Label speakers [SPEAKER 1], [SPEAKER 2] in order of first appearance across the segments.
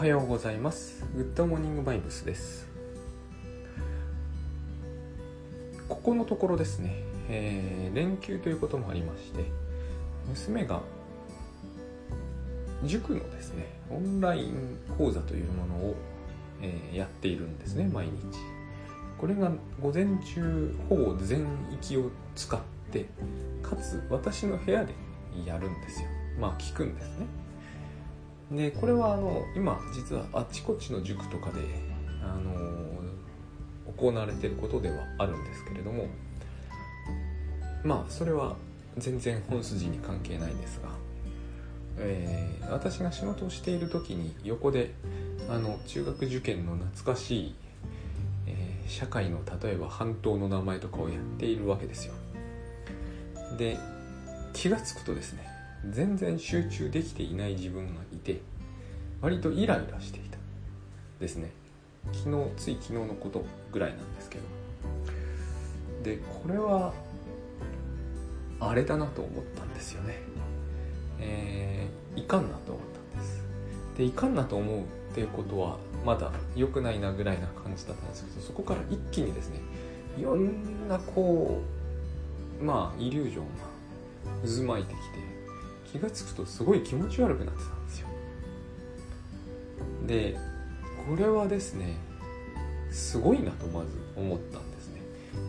[SPEAKER 1] はようございます。グッドモーニングバイブスです。ここのところですね、えー、連休ということもありまして娘が塾のですねオンライン講座というものを、えー、やっているんですね毎日。これが午前中ほぼ全域を使ってかつ私の部屋でやるんですよ。まあ聞くんですねでこれはあの今実はあっちこっちの塾とかであの行われてることではあるんですけれどもまあそれは全然本筋に関係ないんですが、えー、私が仕事をしている時に横であの中学受験の懐かしい、えー、社会の例えば半島の名前とかをやっているわけですよ。で気が付くとですね全然集中できていない自分がいて割とイライラしていた。ですね。昨日つい昨日のことぐらいなんですけど。でこれはあれだなと思ったんですよね。えー、いかんなと思ったんです。でいかんなと思うっていうことはまだ良くないなぐらいな感じだったんですけどそこから一気にですねいろんなこうまあイリュージョンが渦巻いてきて気が付くとすごい気持ち悪くなってたんですよ。でこれはですねすごいなとまず思ったんですね。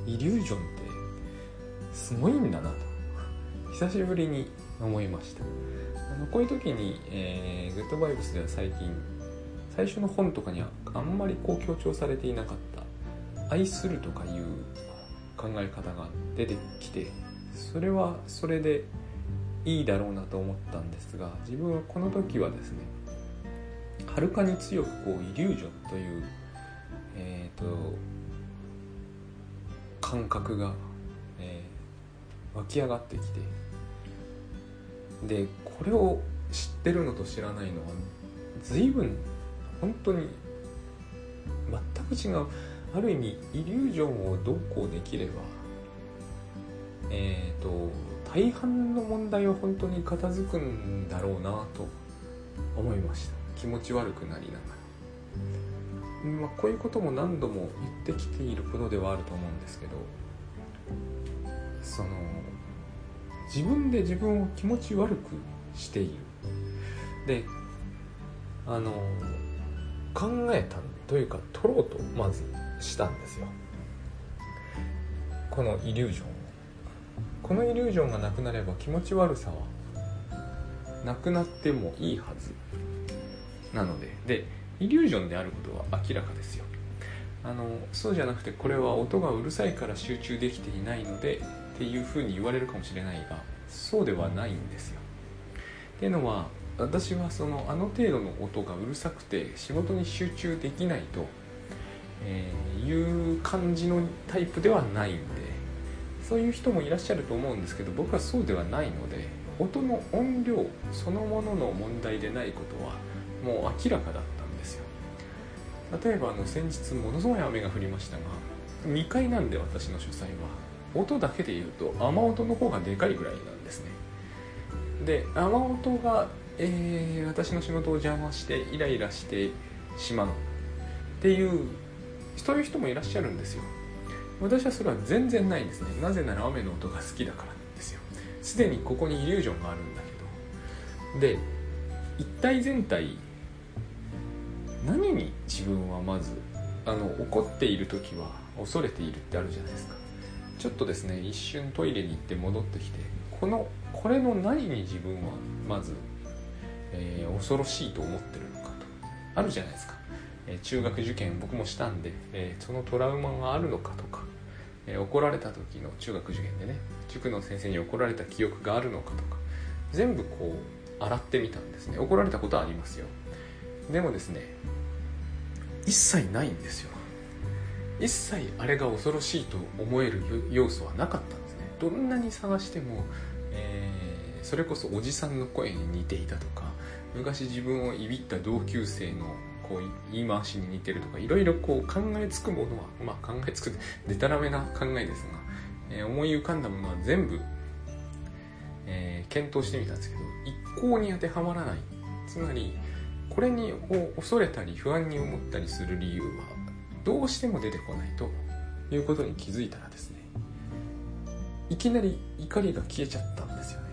[SPEAKER 1] イリュージョンってすごいんだなと久しぶりに思いました。あのこういう時に、えー、グッドバイブスでは最近最初の本とかにはあんまりこう強調されていなかった愛するとかいう考え方が出てきてそれはそれでいいだろうなと思ったんですが自分はこの時はですねはるかに強くこうイリュージョンというえっ、ー、と感覚が、えー、湧き上がってきてでこれを知ってるのと知らないのは随分本当に全く違うある意味イリュージョンをどうこうできればえっ、ー、と大半の問題は本当に片付くんだろうなと思いました。気持ち悪くなりながら、まあ、こういうことも何度も言ってきていることではあると思うんですけどその自分で自分を気持ち悪くしている。であの考えたというか取ろうとまずしたんですよ。このイリュージョンこのイリュージョンがなくなれば気持ち悪さはなくなってもいいはずなのででイリュージョンであることは明らかですよ。あのそうじゃなくてこれは音がうるさいから集中できていないのでっていうふうに言われるかもしれないがそうではないんですよ。っていうのは私はそのあの程度の音がうるさくて仕事に集中できないと、えー、いう感じのタイプではないんでそういう人もいらっしゃると思うんですけど僕はそうではないので音の音量そのものの問題でないことはもう明らかだったんですよ。例えばあの先日ものすごい雨が降りましたが2階なんで私の書斎は音だけで言うと雨音の方がでかいぐらいなんですね。で雨音が、えー、私の仕事を邪魔してイライラしてしまうっていうそういう人もいらっしゃるんですよ。私はそれは全然ないんですね。なぜなら雨の音が好きだからなんですよ。すでにここにイリュージョンがあるんだけど。で一体全体何に自分はまずあの怒っている時は恐れているってあるじゃないですか。ちょっとですね一瞬トイレに行って戻ってきてこのこれの何に自分はまず、えー、恐ろしいと思ってるのかとあるじゃないですか、え、中学受験僕もしたんで、えー、そのトラウマがあるのかとかえー、怒られた時の中学受験でね塾の先生に怒られた記憶があるのかとか全部こう洗ってみたんですね。怒られたことはありますよ。でもですね一切ないんですよ。一切あれが恐ろしいと思える要素はなかったんですね。どんなに探しても、えー、それこそおじさんの声に似ていたとか昔自分をいびった同級生のこう言い回しに似てるとかいろいろこう考えつくものはまあ考えつくでたらめな考えですが、えー、思い浮かんだものは全部、えー、検討してみたんですけど一向に当てはまらない。つまりこれに恐れたり不安に思ったりする理由はどうしても出てこないということに気づいたらですねいきなり怒りが消えちゃったんですよね。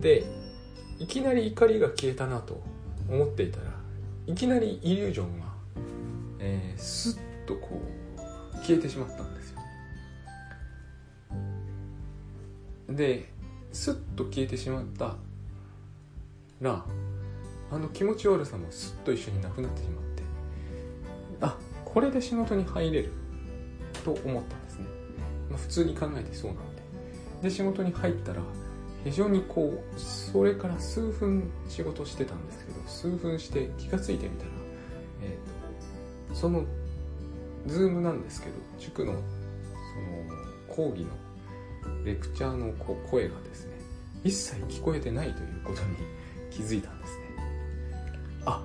[SPEAKER 1] でいきなり怒りが消えたなと思っていたらいきなりイリュージョンが、えー、スッとこう消えてしまったんですよ。でスッと消えてしまったらあの気持ち悪さもスッと一緒になくなってしまってあこれで仕事に入れると思ったんですね、まあ、普通に考えてそうなんで。で仕事に入ったら非常にこうそれから数分仕事してたんですけど数分して気が付いてみたら、えーと、そのズームなんですけど塾のその講義のレクチャーのこう声がですね一切聞こえてないということに 気づいたんですね。あ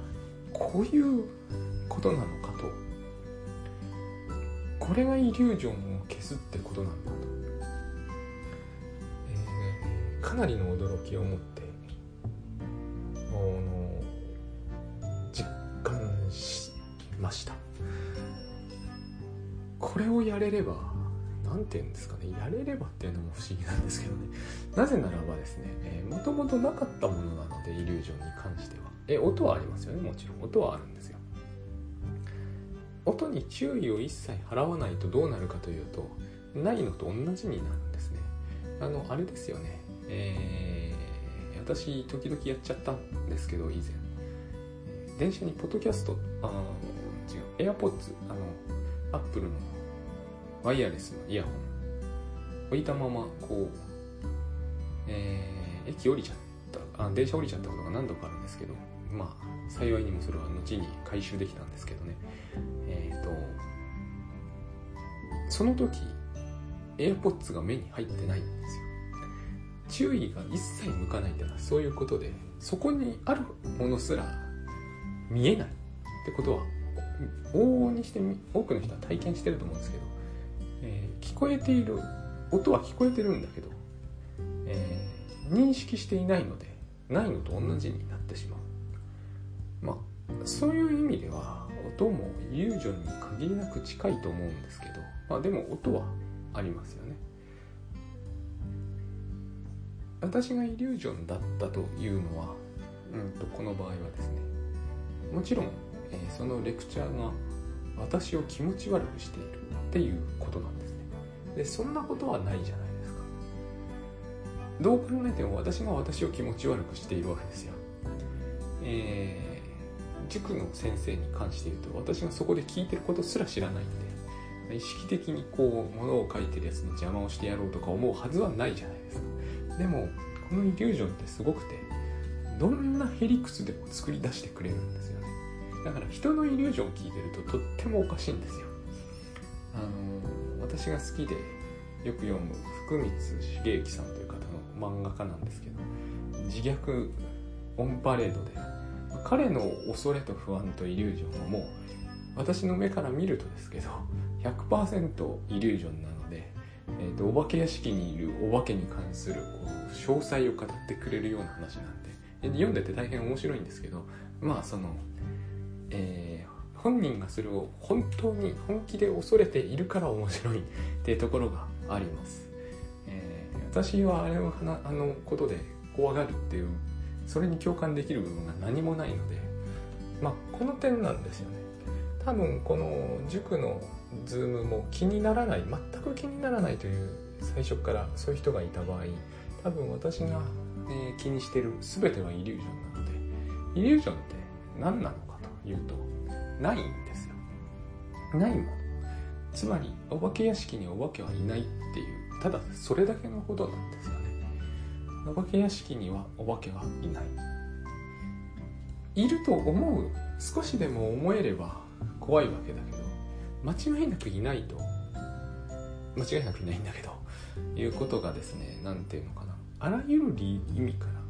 [SPEAKER 1] こういうことなのかと。これがイリュージョンを消すってことなんだ。かなりの驚きを持ってあの実感しました。これをやれれば何て言うんですかね。やれればっていうのも不思議なんですけどね。なぜならばですね、もともとなかったものなのでイリュージョンに関しては。え音はありますよね。もちろん。音はあるんですよ。音に注意を一切払わないとどうなるかというとないのと同じになるんですね。あのあれですよね。えー、私時々やっちゃったんですけど以前。電車にポッドキャストあ違う AirPods あの Apple のワイヤレスのイヤホン。置いたままこう、えー、駅降りちゃったあ電車降りちゃったことが何度かあるんですけどまあ幸いにもそれは後に回収できたんですけどね。えっ、ー、とその時 AirPods が目に入ってないんですよ。注意が一切向かないっていうのはそういうことでそこにあるものすら見えないってことは往々にして多くの人は体験してると思うんですけどえー、聞こえている音は聞こえてるんだけど、えー、認識していないのでないのと同じになってしまう。まあそういう意味では音もイリュージョンに限りなく近いと思うんですけどまあでも音はありますよね。私がイリュージョンだったというのは、うんと、この場合はですねもちろん、えー、そのレクチャーが私を気持ち悪くしているっていうことなんですね。でそんなことはないじゃないですか。どう考えても私が私を気持ち悪くしているわけですよ。えー、塾の先生に関して言うと私がそこで聞いてることすら知らないんで意識的にこう物を書いてるやつの邪魔をしてやろうとか思うはずはないじゃないでもこのイリュージョンってすごくてどんなへりくつでも作り出してくれるんですよね。だから人のイリュージョンを聞いてるととってもおかしいんですよ。あの私が好きでよく読む福光茂之さんという方の漫画家なんですけど自虐オンパレードで彼の恐れと不安とイリュージョンはもう私の目から見るとですけど100%イリュージョンなの、えーと、お化け屋敷にいるお化けに関するこう詳細を語ってくれるような話なんで読んでて大変面白いんですけどまあその、えー本人がそれを本当に本気で恐れているから面白いっていうところがあります、えー、私はあれをあのことで怖がるっていうそれに共感できる部分が何もないのでまあこの点なんですよね。多分この塾のズームも気にならない全く気にならないという最初からそういう人がいた場合多分私が、えー、気にしてる全てはイリュージョンなのでイリュージョンって何なのかというとないんですよ。ないもの。つまりお化け屋敷にお化けはいないっていうただそれだけのことなんですよね。お化け屋敷にはお化けはいない。いると思う少しでも思えれば怖いわけだけど間違いなくいないと。間違いなくいないんだけど。いうことがですね何ていうのかな。あらゆる意味から。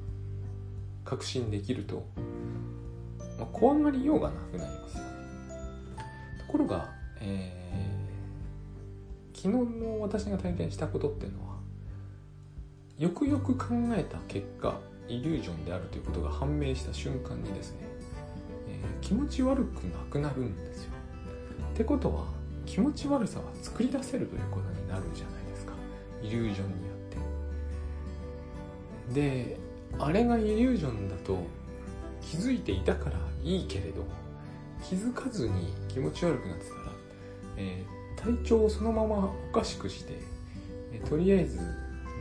[SPEAKER 1] 確信できると、まあ、怖がりようがなくなりますよね。ところが、えー、昨日の私が体験したことっていうのはよくよく考えた結果イリュージョンであるということが判明した瞬間にですね、えー、気持ち悪くなくなるんですよ。ってことは気持ち悪さは作り出せるということになるじゃないですか。イリュージョンによって。であれがイリュージョンだと気づいていたからいいけれど気づかずに気持ち悪くなってたら、えー、体調をそのままおかしくして、え、とりあえず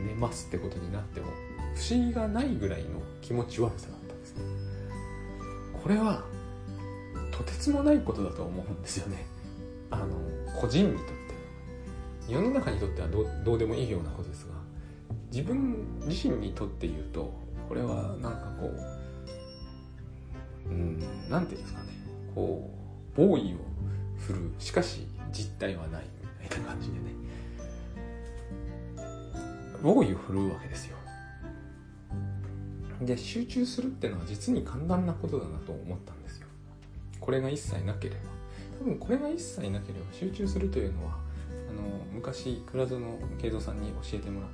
[SPEAKER 1] 寝ますってことになっても不思議がないぐらいの気持ち悪さだったんですね。これはとてつもないことだと思うんですよね。あの個人にとって世の中にとってはどどうでもいいようなことですが自分自身にとって言うとこれはなんかこううん何て言うんですかね。こうボーイを振るしかし実態はないみたいな感じでね。ボーイを振るうわけですよ。で集中するっていうのは実に簡単なことだなと思ったんですよ。これが一切なければ。多分これが一切なければ集中するというのはあの昔倉園慶三さんに教えてもらっ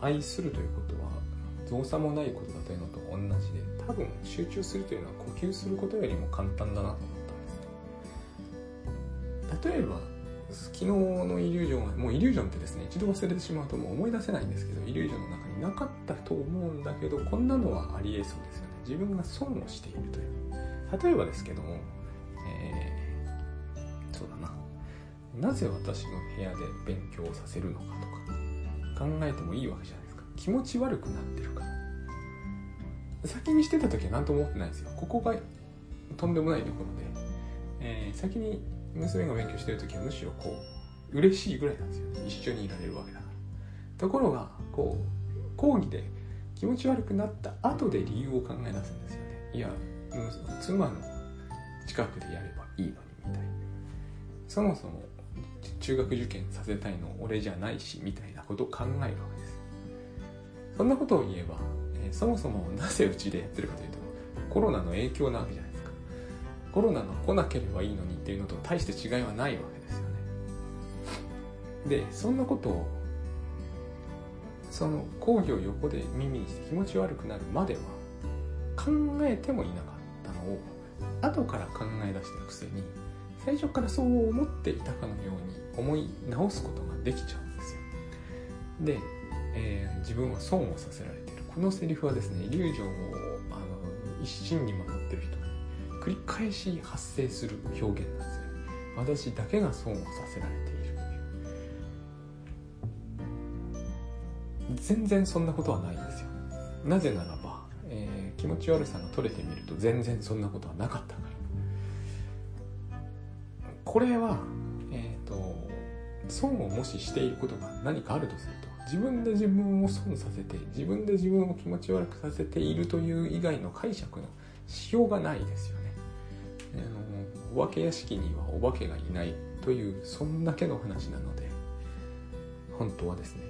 [SPEAKER 1] た愛するということは造作もないことだというのと同じで多分集中するというのは呼吸することよりも簡単だなと思ったんです例えば昨日のイリュージョンはもうイリュージョンってですね一度忘れてしまうともう思い出せないんですけどイリュージョンの中になかったと思うんだけどこんなのはありえそうですよね。自分が損をしているという。例えばですけども、え、なぜ私の部屋で勉強させるのかとか考えてもいいわけじゃないですか。気持ち悪くなってるから。先にしてた時は何とも思ってないですよ。ここがとんでもないところで、えー、先に娘が勉強してる時はむしろこう嬉しいぐらいなんですよ。ね一緒にいられるわけだから。ところがこう講義で気持ち悪くなった後で理由を考え出すんですよね。いや妻の近くでやればいいのにみたいな。そもそも中学受験させたいの俺じゃないしみたいなことを考えるわけです。そんなことを言えば、えー、そもそもなぜうちでやってるかというとコロナの影響なわけじゃないですか。コロナが来なければいいのにっていうのと大して違いはないわけですよね。でそんなことをその講義を横で耳にして気持ち悪くなるまでは考えてもいなかったのを後から考え出してるくせに最初からそう思っていたかのように思い直すことができちゃうんですよ。で、えー、自分は損をさせられている。このセリフはですねイリュージョンをあの一心に守ってる人繰り返し発生する表現なんですよ私だけが損をさせられている全然そんなことはないんですよ。なぜならば、えー、気持ち悪さが取れてみると全然そんなことはなかったから。これは、損をもししていることが何かあるとすると自分で自分を損させて自分で自分を気持ち悪くさせているという以外の解釈のしようがないですよね、あのお化け屋敷にはお化けがいないというそんだけの話なので本当はですね。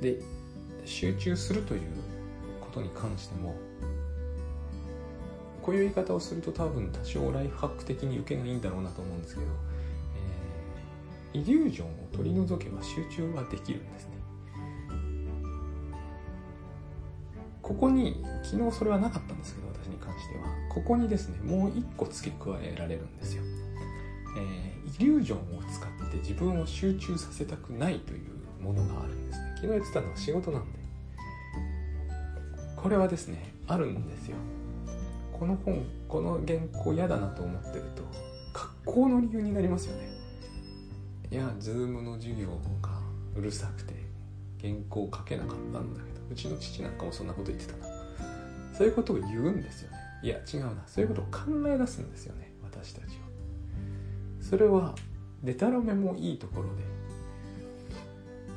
[SPEAKER 1] で集中するということに関してもこういう言い方をすると多分多少ライフハック的に受けがいいんだろうなと思うんですけど、イリュージョンを取り除けば集中はできるんですね。ここに昨日それはなかったんですけど私に関しては。ここにですねもう一個付け加えられるんですよ、えー、イリュージョンを使って自分を集中させたくないというものがあるんですね。昨日言ってたのは仕事なんで。これはですねあるんですよ。この本この原稿嫌だなと思ってると格好の理由になりますよね。いやズームの授業がうるさくて原稿書けなかったんだけどうちの父なんかもそんなこと言ってたな。そういうことを言うんですよね。いや違うな。そういうことを考え出すんですよね私たちはそれはデタラメもいいところで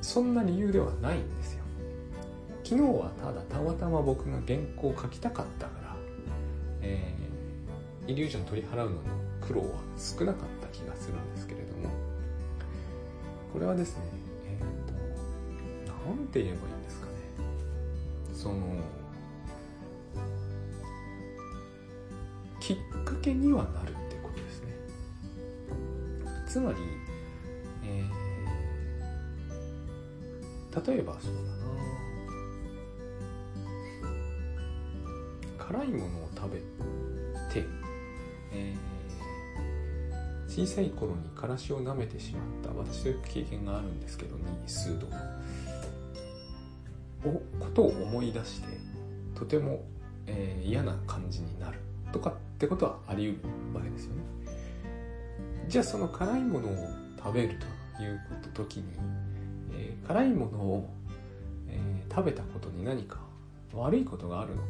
[SPEAKER 1] そんな理由ではないんですよ。昨日はただたまたま僕が原稿を書きたかったから、えー、イリュージョン取り払うのの苦労は少なかった気がするんですけれどもこれはですねえっ、ー、と何て言えばいいんですかね。そのきっかけにはなるってことですね。つまり例えばそうだな。辛いものを食べて、えー、小さい頃にからしを舐めてしまった。私という経験があるんですけど数度おことを思い出してとても、えー、嫌な感じになる。とかってことはあり得るわけですよね。じゃあその辛いものを食べるということ時に、えー、辛いものを、えー、食べたことに何か悪いことがあるのか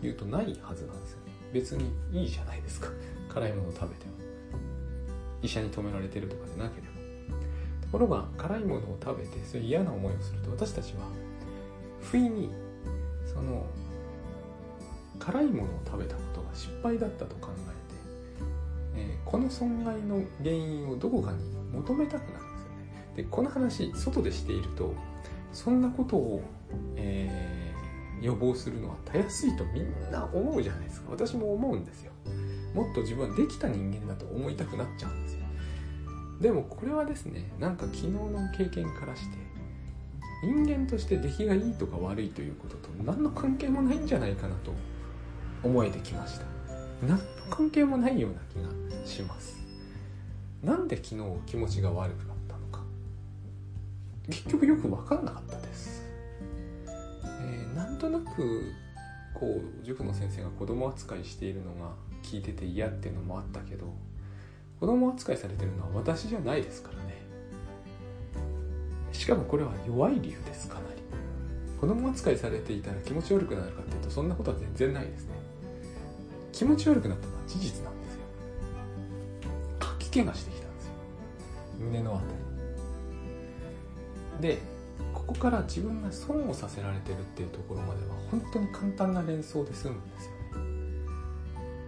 [SPEAKER 1] というとないはずなんですよね。別にいいじゃないですか。辛いものを食べても。医者に止められてるとかでなければ。ところが辛いものを食べてそういう嫌な思いをすると私たちは不意にその辛いものを食べたことが失敗だったと考えて、えー、この損害の原因をどこかに求めたくなるんですよね。でこの話外でしているとそんなことを、えー、予防するのはたやすいとみんな思うじゃないですか。私も思うんですよ。もっと自分はできた人間だと思いたくなっちゃう。でもこれはですねなんか昨日の経験からして人間として出来がいいとか悪いということと何の関係もないんじゃないかなと思えてきました。何の関係もないような気がします。なんで昨日気持ちが悪くなったのか。結局よく分かんなかったです、えー、なんとなくこう塾の先生が子供扱いしているのが聞いてて嫌っていうのもあったけど子供扱いされてるのは私じゃないですからね。しかもこれは弱い理由ですかなり。子供扱いされていたら気持ち悪くなるかっていうとそんなことは全然ないですね。気持ち悪くなったのは事実なんですよ。吐き気がしてきたんですよ。胸のあたり。でここから自分が損をさせられてるっていうところまでは本当に簡単な連想で済むんですよね。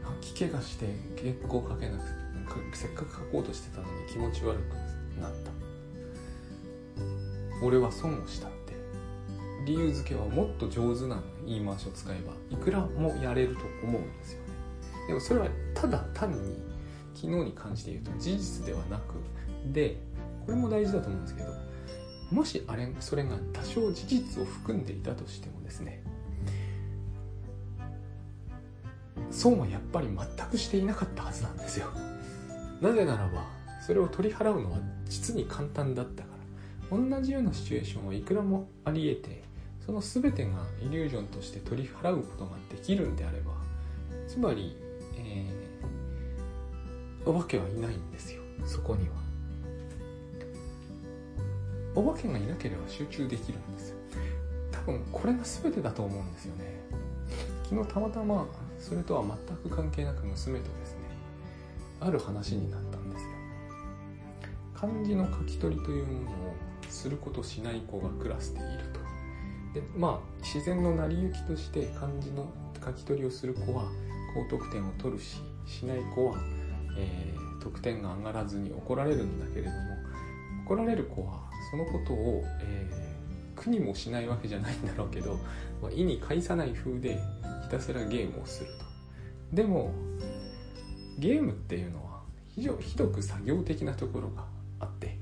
[SPEAKER 1] 吐き気がして結構かけなくてせっかく書こうとしてたのに気持ち悪くなった。俺は損をしたって。理由付けはもっと上手な言い回しを使えば。いくらもやれると思うんですよね。でもそれはただ単に昨日に関して言うと事実ではなく。でこれも大事だと思うんですけどもしあれそれが多少事実を含んでいたとしてもですね損はやっぱり全くしていなかったはずなんですよ。なぜならばそれを取り払うのは実に簡単だったから。同じようなシチュエーションはいくらもあり得てその全てがイリュージョンとして取り払うことができるんであればつまり、えー、お化けはいないんですよ。そこには。お化けがいなければ集中できるんですよ。多分これが全てだと思うんですよね。昨日たまたまそれとは全く関係なく娘とですねある話になったんですよ。漢字の書き取りというものをすることしない子がクラスでいると。でまあ自然の成り行きとして漢字の書き取りをする子は高得点を取るししない子は、えー、得点が上がらずに怒られるんだけれども怒られる子はそのことを、えー、苦にもしないわけじゃないんだろうけど、まあ、意に介さない風でひたすらゲームをすると。でもゲームっていうのは非常ひどく作業的なところがあって、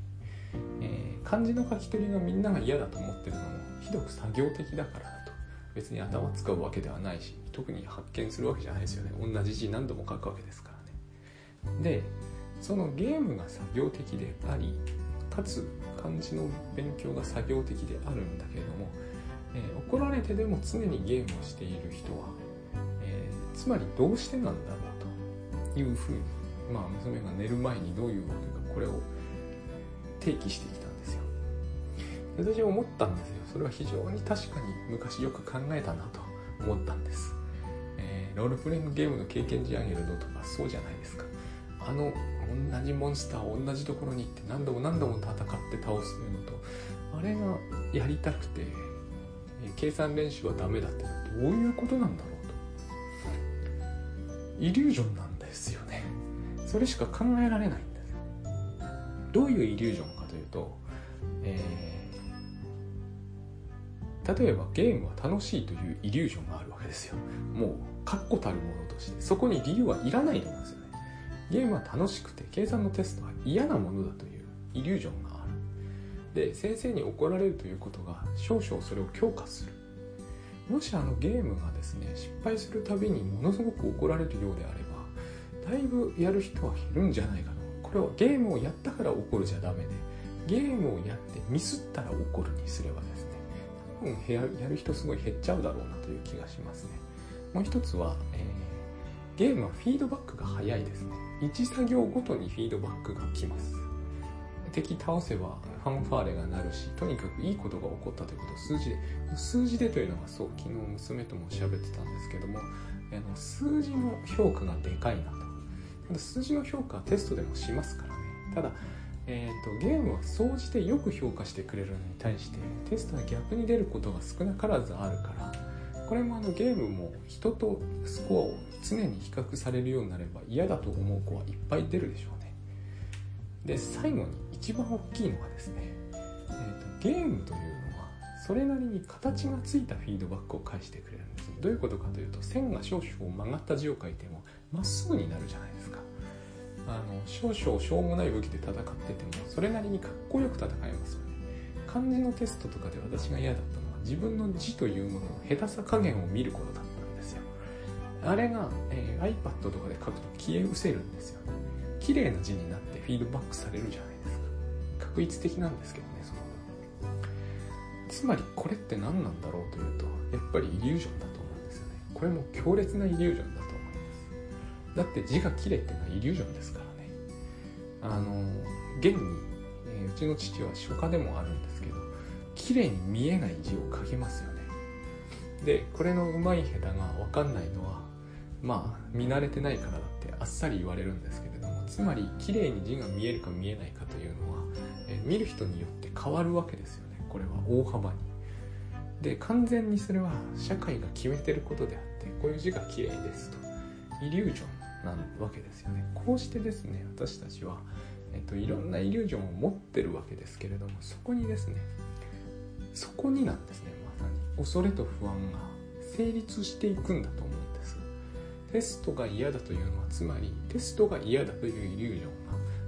[SPEAKER 1] えー、漢字の書き取りがみんなが嫌だと思ってるのもひどく作業的だからだと。別に頭使うわけではないし特に発見するわけじゃないですよね。同じ字何度も書くわけですからね。でそのゲームが作業的でありかつ漢字の勉強が作業的であるんだけれども、えー、怒られてでも常にゲームをしている人は、えー、つまりどうしてなんだろう。いうふうに、まあ、娘が寝る前にどういうわけかこれを提起してきたんですよ。私は思ったんですよ。それは非常に確かに昔よく考えたなと思ったんです、えー、ロールプレイングゲームの経験値上げるのとかそうじゃないですか。あの同じモンスターを同じところに行って何度も何度も戦って倒すというのとあれがやりたくて計算練習はダメだってどういうことなんだろうと。イリュージョンなんですよ。ねそれしか考えられないんですどういうイリュージョンかというと、えー、例えばゲームは楽しいというイリュージョンがあるわけですよ。もう確固たるものとして。そこに理由はいらないと思うんですよね。ゲームは楽しくて計算のテストは嫌なものだというイリュージョンがある。で先生に怒られるということが少々それを強化する。もしあのゲームがですね失敗するたびにものすごく怒られるようであればだいぶやる人は減るんじゃないかな。これはゲームをやったから怒るじゃダメでゲームをやってミスったら怒るにすればですね。多分やるやる人すごい減っちゃうだろうなという気がしますね。もう一つは、えー、ゲームはフィードバックが早いですね。1作業ごとにフィードバックが来ます。敵倒せばファンファーレが鳴るしとにかくいいことが起こったということを数字で数字でというのがそう昨日娘とも喋ってたんですけどもあの数字の評価がでかいなと。数字の評価はテストでもしますからね。ただえーと、ゲームは総じてよく評価してくれるのに対してテストは逆に出ることが少なからずあるからこれもあのゲームも人とスコアを常に比較されるようになれば嫌だと思う子はいっぱい出るでしょうね。で最後に一番大きいのがですね、えーと、ゲームというのはそれなりに形がついたフィードバックを返してくれるんです。どういうことかというと線が少々曲がった字を書いてもまっすぐになるじゃないですか。あの少々しょうもない武器で戦っててもそれなりにかっこよく戦えますよね。漢字のテストとかで私が嫌だったのは自分の字というものの下手さ加減を見ることだったんですよ。あれが、えー、iPad とかで書くと消え失せるんですよ。ね綺麗な字になってフィードバックされるじゃないですか。確率的なんですけどねその。つまりこれって何なんだろうというとやっぱりイリュージョンだと思うんですよね。これも強烈なイリュージョンだだって字が綺麗っていうのはイリュージョンですからね。あの現に、えー、うちの父は書家でもあるんですけど綺麗に見えない字を書きますよね。でこれのうまい下手が分かんないのはまあ見慣れてないからだってあっさり言われるんですけれどもつまり綺麗に字が見えるか見えないかというのは、えー、見る人によって変わるわけですよね。これは大幅に。で完全にそれは社会が決めてることであってこういう字が綺麗ですと。イリュージョン。なわけですよね。こうしてですね私たちは、えっと、いろんなイリュージョンを持ってるわけですけれどもそこにですねそこになんですねまさに。恐れと不安が成立していくんだと思うんです。テストが嫌だというのはつまりテストが嫌だというイリュージョン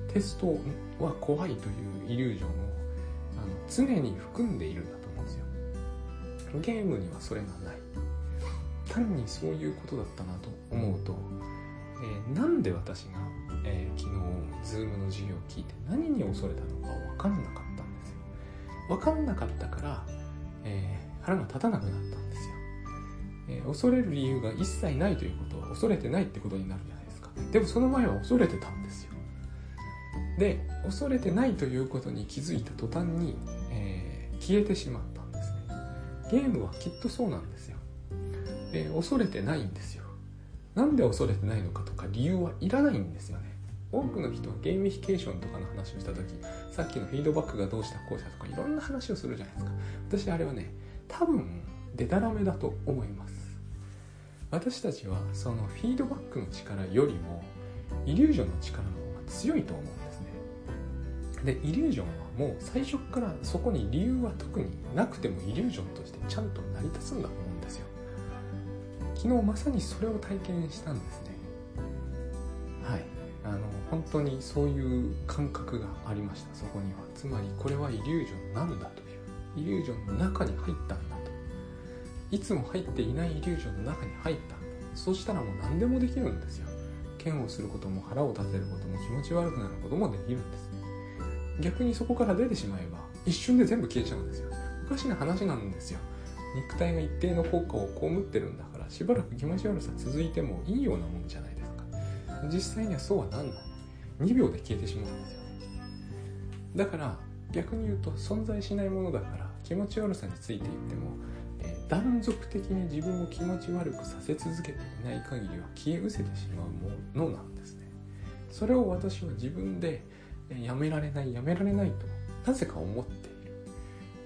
[SPEAKER 1] がテストは怖いというイリュージョンをあの常に含んでいるんだと思うんですよ。ゲームにはそれがない。単にそういうことだったなと思うとえー、なんで私が、えー、昨日 Zoom の授業を聞いて何に恐れたのか分かんなかったんですよ。分かんなかったから、えー、腹が立たなくなったんですよ、え恐れる理由が一切ないということは恐れてないってことになるじゃないですか。でもその前は恐れてたんですよ。で恐れてないということに気づいた途端に、え消えてしまったんですね。ゲームはきっとそうなんですよ、え恐れてないんですよなんで恐れてないのかとか理由はいらないんですよね。多くの人はゲーミフィケーションとかの話をした時さっきのフィードバックがどうしたこうしたとかいろんな話をするじゃないですか。私あれはね多分デタラメだと思います。私たちはそのフィードバックの力よりもイリュージョンの力の方が強いと思うんですね。でイリュージョンはもう最初からそこに理由は特になくてもイリュージョンとしてちゃんと成り立つんだと思う昨日まさにそれを体験したんですね。はい。あの本当にそういう感覚がありましたそこには。つまりこれはイリュージョンなんだという。イリュージョンの中に入ったんだと。いつも入っていないイリュージョンの中に入ったそうしたらもう何でもできるんですよ。嫌悪することも腹を立てることも気持ち悪くなることもできるんです。ね逆にそこから出てしまえば一瞬で全部消えちゃうんですよ。おかしな話なんですよ肉体が一定の効果を被ってるんだからしばらく気持ち悪さ続いてもいいようなもんじゃないですか。実際にはそうはなんない。2秒で消えてしまうんですよね。だから逆に言うと存在しないものだから気持ち悪さについていっても、えー、断続的に自分を気持ち悪くさせ続けていない限りは消え失せてしまうものなんですね。それを私は自分でやめられないやめられないとなぜか思っている。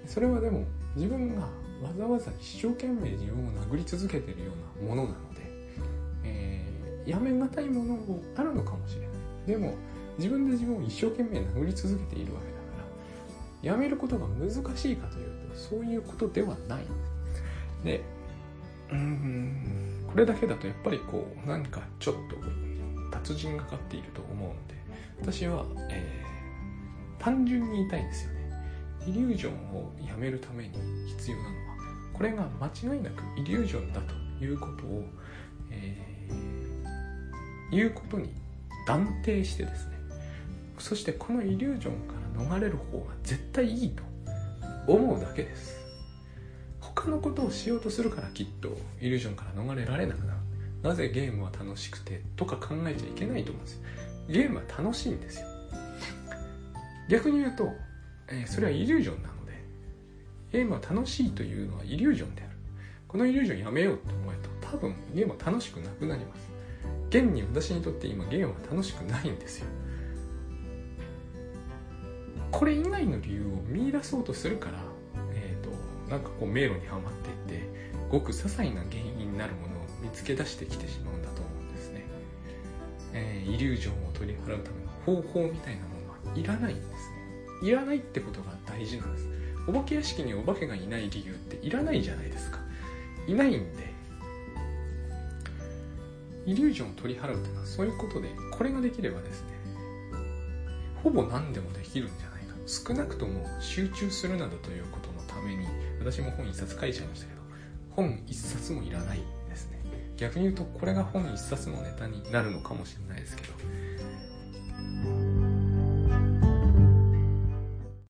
[SPEAKER 1] それはでも自分がわざわざ一生懸命自分を殴り続けてるようなものなので、えー、やめがたいものもあるのかもしれない。でも自分で自分を一生懸命殴り続けているわけだからやめることが難しいかというとそういうことではない。でうんこれだけだとやっぱりこう何かちょっと達人がかっていると思うんで私は、えー、単純に言いたいんですよね。イリュージョンをやめるために必要なのはこれが間違いなくイリュージョンだということを、えー、言うことに断定してですね。そしてこのイリュージョンから逃れる方が絶対いいと思うだけです。他のことをしようとするからきっとイリュージョンから逃れられなくなる。なぜゲームは楽しくてとか考えちゃいけないと思うんです。ゲームは楽しいんですよ。逆に言うと、え、それはイリュージョンなのでゲームは楽しいというのはイリュージョンである。このイリュージョンやめようと思えと多分ゲームは楽しくなくなります。現に私にとって今ゲームは楽しくないんですよ。これ以外の理由を見出そうとするからえっ、ー、となんかこう迷路にはまっていってごく些細な原因になるものを見つけ出してきてしまうんだと思うんですね、えー、イリュージョンを取り払うための方法みたいなものはいらないんです。ねいらないってことが大事なんです。お化け屋敷にお化けがいない理由っていらないじゃないですか。いないんで。イリュージョンを取り払うというのはそういうことでこれができればですねほぼ何でもできるんじゃないか少なくとも集中するなどということのために私も本一冊書いちゃいましたけど本一冊もいらないですね。逆に言うとこれが本一冊のネタになるのかもしれないですけど